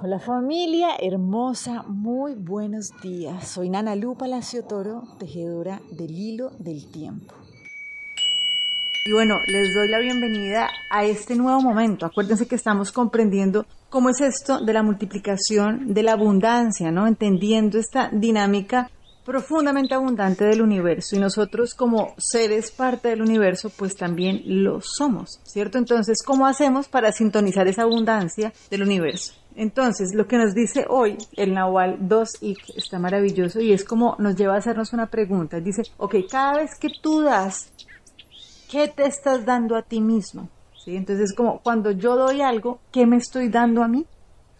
Hola familia hermosa, muy buenos días. Soy Nana Lu Palacio Toro, tejedora del hilo del tiempo. Y bueno, les doy la bienvenida a este nuevo momento. Acuérdense que estamos comprendiendo cómo es esto de la multiplicación, de la abundancia, ¿no? Entendiendo esta dinámica profundamente abundante del universo y nosotros como seres parte del universo pues también lo somos, ¿cierto? Entonces, ¿cómo hacemos para sintonizar esa abundancia del universo? Entonces, lo que nos dice hoy el Nahual 2Ik está maravilloso y es como nos lleva a hacernos una pregunta. Dice, ok, cada vez que tú das, ¿qué te estás dando a ti mismo? ¿Sí? Entonces, como cuando yo doy algo, ¿qué me estoy dando a mí?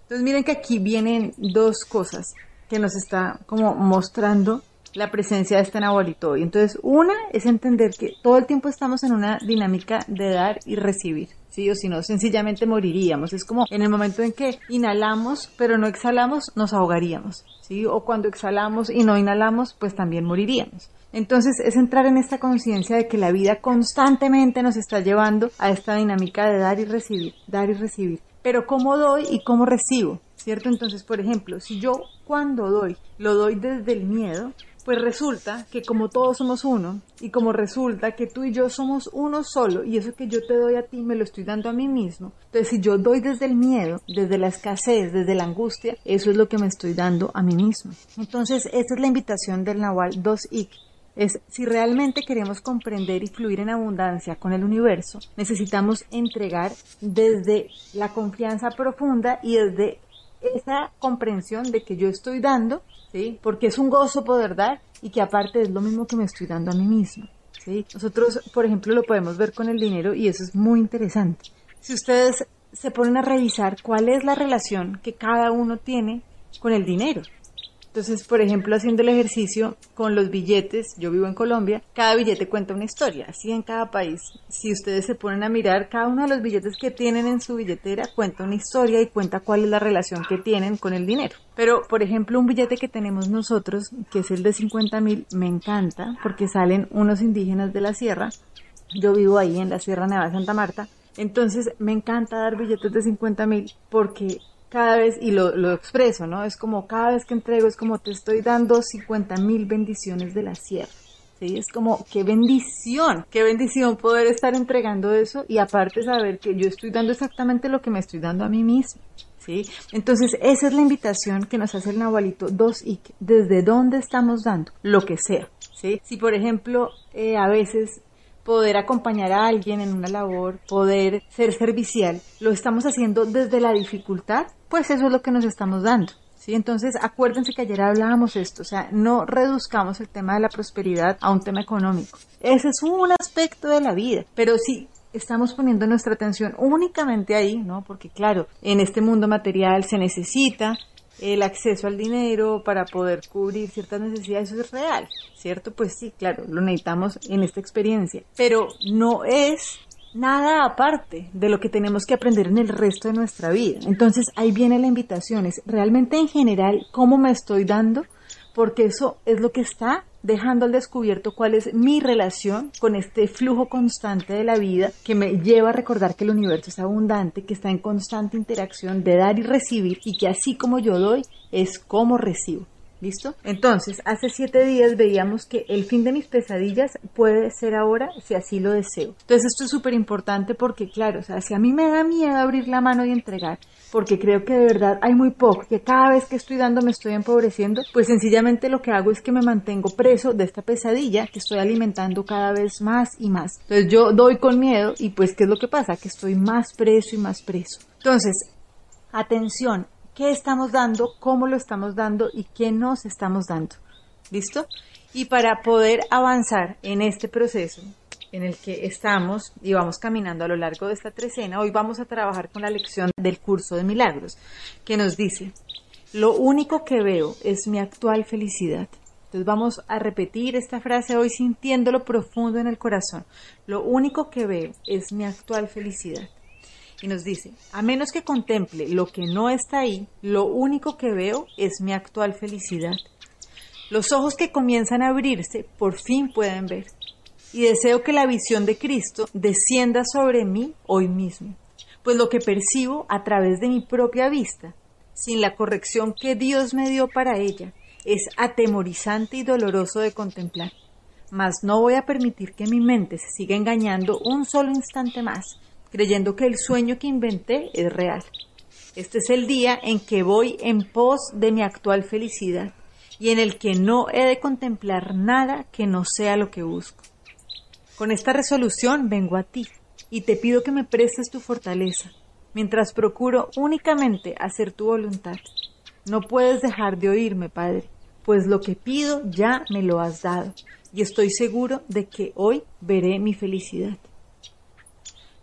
Entonces, miren que aquí vienen dos cosas que nos está como mostrando la presencia de este Nahualito hoy. Entonces, una es entender que todo el tiempo estamos en una dinámica de dar y recibir. ¿sí? O si no, sencillamente moriríamos. Es como en el momento en que inhalamos, pero no exhalamos, nos ahogaríamos, ¿sí? O cuando exhalamos y no inhalamos, pues también moriríamos. Entonces es entrar en esta conciencia de que la vida constantemente nos está llevando a esta dinámica de dar y recibir, dar y recibir. Pero cómo doy y cómo recibo, ¿cierto? Entonces, por ejemplo, si yo cuando doy lo doy desde el miedo, pues resulta que como todos somos uno y como resulta que tú y yo somos uno solo y eso que yo te doy a ti me lo estoy dando a mí mismo. Entonces si yo doy desde el miedo, desde la escasez, desde la angustia, eso es lo que me estoy dando a mí mismo. Entonces esa es la invitación del Nahual 2Ik. Es si realmente queremos comprender y fluir en abundancia con el universo, necesitamos entregar desde la confianza profunda y desde esa comprensión de que yo estoy dando, ¿sí? Porque es un gozo poder dar y que aparte es lo mismo que me estoy dando a mí mismo, ¿sí? Nosotros, por ejemplo, lo podemos ver con el dinero y eso es muy interesante. Si ustedes se ponen a revisar cuál es la relación que cada uno tiene con el dinero, entonces, por ejemplo, haciendo el ejercicio con los billetes, yo vivo en Colombia, cada billete cuenta una historia, así en cada país. Si ustedes se ponen a mirar, cada uno de los billetes que tienen en su billetera cuenta una historia y cuenta cuál es la relación que tienen con el dinero. Pero, por ejemplo, un billete que tenemos nosotros, que es el de 50 mil, me encanta porque salen unos indígenas de la sierra. Yo vivo ahí en la Sierra Nevada de Santa Marta. Entonces, me encanta dar billetes de 50 mil porque cada vez, y lo, expreso, ¿no? Es como cada vez que entrego, es como te estoy dando 50 mil bendiciones de la sierra. ¿Sí? Es como, qué bendición, qué bendición poder estar entregando eso y aparte saber que yo estoy dando exactamente lo que me estoy dando a mí mismo. ¿Sí? Entonces, esa es la invitación que nos hace el Nahualito 2 y desde dónde estamos dando, lo que sea. ¿sí? Si, por ejemplo, eh, a veces poder acompañar a alguien en una labor, poder ser servicial, lo estamos haciendo desde la dificultad, pues eso es lo que nos estamos dando. ¿sí? Entonces, acuérdense que ayer hablábamos esto, o sea, no reduzcamos el tema de la prosperidad a un tema económico. Ese es un aspecto de la vida, pero si estamos poniendo nuestra atención únicamente ahí, ¿no? Porque claro, en este mundo material se necesita el acceso al dinero para poder cubrir ciertas necesidades, eso es real, ¿cierto? Pues sí, claro, lo necesitamos en esta experiencia, pero no es nada aparte de lo que tenemos que aprender en el resto de nuestra vida. Entonces ahí viene la invitación, es realmente en general cómo me estoy dando, porque eso es lo que está dejando al descubierto cuál es mi relación con este flujo constante de la vida que me lleva a recordar que el universo es abundante, que está en constante interacción de dar y recibir y que así como yo doy es como recibo. ¿Listo? Entonces, hace siete días veíamos que el fin de mis pesadillas puede ser ahora si así lo deseo. Entonces, esto es súper importante porque, claro, o sea, si a mí me da miedo abrir la mano y entregar, porque creo que de verdad hay muy poco, que cada vez que estoy dando me estoy empobreciendo, pues sencillamente lo que hago es que me mantengo preso de esta pesadilla que estoy alimentando cada vez más y más. Entonces, yo doy con miedo y pues, ¿qué es lo que pasa? Que estoy más preso y más preso. Entonces, atención, qué estamos dando, cómo lo estamos dando y qué nos estamos dando. ¿Listo? Y para poder avanzar en este proceso en el que estamos y vamos caminando a lo largo de esta trecena, hoy vamos a trabajar con la lección del curso de milagros, que nos dice, lo único que veo es mi actual felicidad. Entonces vamos a repetir esta frase hoy sintiéndolo profundo en el corazón. Lo único que veo es mi actual felicidad y nos dice, a menos que contemple lo que no está ahí, lo único que veo es mi actual felicidad. Los ojos que comienzan a abrirse por fin pueden ver y deseo que la visión de Cristo descienda sobre mí hoy mismo, pues lo que percibo a través de mi propia vista sin la corrección que Dios me dio para ella, es atemorizante y doloroso de contemplar. Mas no voy a permitir que mi mente se siga engañando un solo instante más, creyendo que el sueño que inventé es real. Este es el día en que voy en pos de mi actual felicidad y en el que no he de contemplar nada que no sea lo que busco. Con esta resolución vengo a ti y te pido que me prestes tu fortaleza, mientras procuro únicamente hacer tu voluntad. No puedes dejar de oírme, Padre, pues lo que pido ya me lo has dado, y estoy seguro de que hoy veré mi felicidad.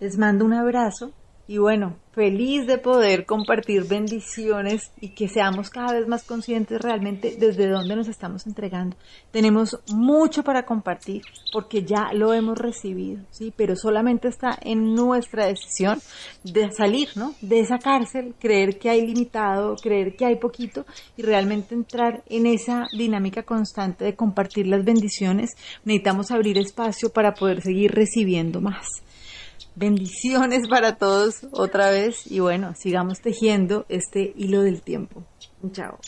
Les mando un abrazo y bueno, feliz de poder compartir bendiciones y que seamos cada vez más conscientes realmente desde dónde nos estamos entregando. Tenemos mucho para compartir porque ya lo hemos recibido, ¿sí? Pero solamente está en nuestra decisión de salir, ¿no? De esa cárcel, creer que hay limitado, creer que hay poquito y realmente entrar en esa dinámica constante de compartir las bendiciones. Necesitamos abrir espacio para poder seguir recibiendo más. Bendiciones para todos otra vez y bueno, sigamos tejiendo este hilo del tiempo. Chao.